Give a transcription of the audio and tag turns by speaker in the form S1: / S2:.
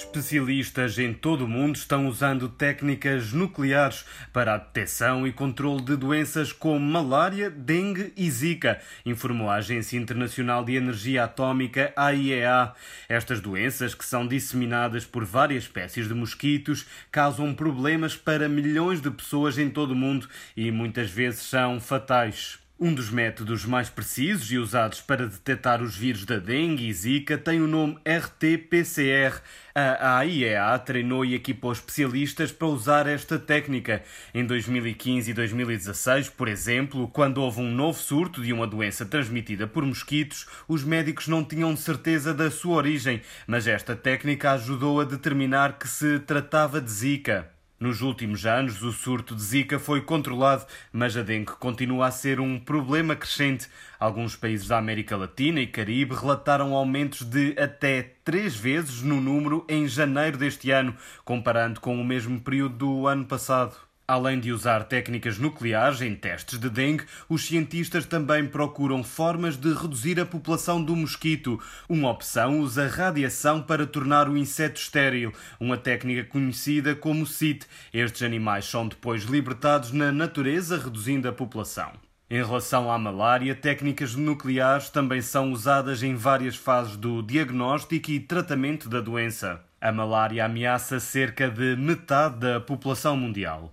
S1: Especialistas em todo o mundo estão usando técnicas nucleares para a detecção e controle de doenças como malária, dengue e zika, informou a Agência Internacional de Energia Atômica, AIEA. Estas doenças, que são disseminadas por várias espécies de mosquitos, causam problemas para milhões de pessoas em todo o mundo e muitas vezes são fatais. Um dos métodos mais precisos e usados para detectar os vírus da dengue e zika tem o nome RT-PCR. A AIEA treinou e equipou especialistas para usar esta técnica. Em 2015 e 2016, por exemplo, quando houve um novo surto de uma doença transmitida por mosquitos, os médicos não tinham certeza da sua origem, mas esta técnica ajudou a determinar que se tratava de zika. Nos últimos anos, o surto de Zika foi controlado, mas a dengue continua a ser um problema crescente. Alguns países da América Latina e Caribe relataram aumentos de até três vezes no número em janeiro deste ano, comparando com o mesmo período do ano passado. Além de usar técnicas nucleares em testes de dengue, os cientistas também procuram formas de reduzir a população do mosquito. Uma opção usa radiação para tornar o inseto estéril, uma técnica conhecida como CIT. Estes animais são depois libertados na natureza, reduzindo a população. Em relação à malária, técnicas nucleares também são usadas em várias fases do diagnóstico e tratamento da doença. A malária ameaça cerca de metade da população mundial.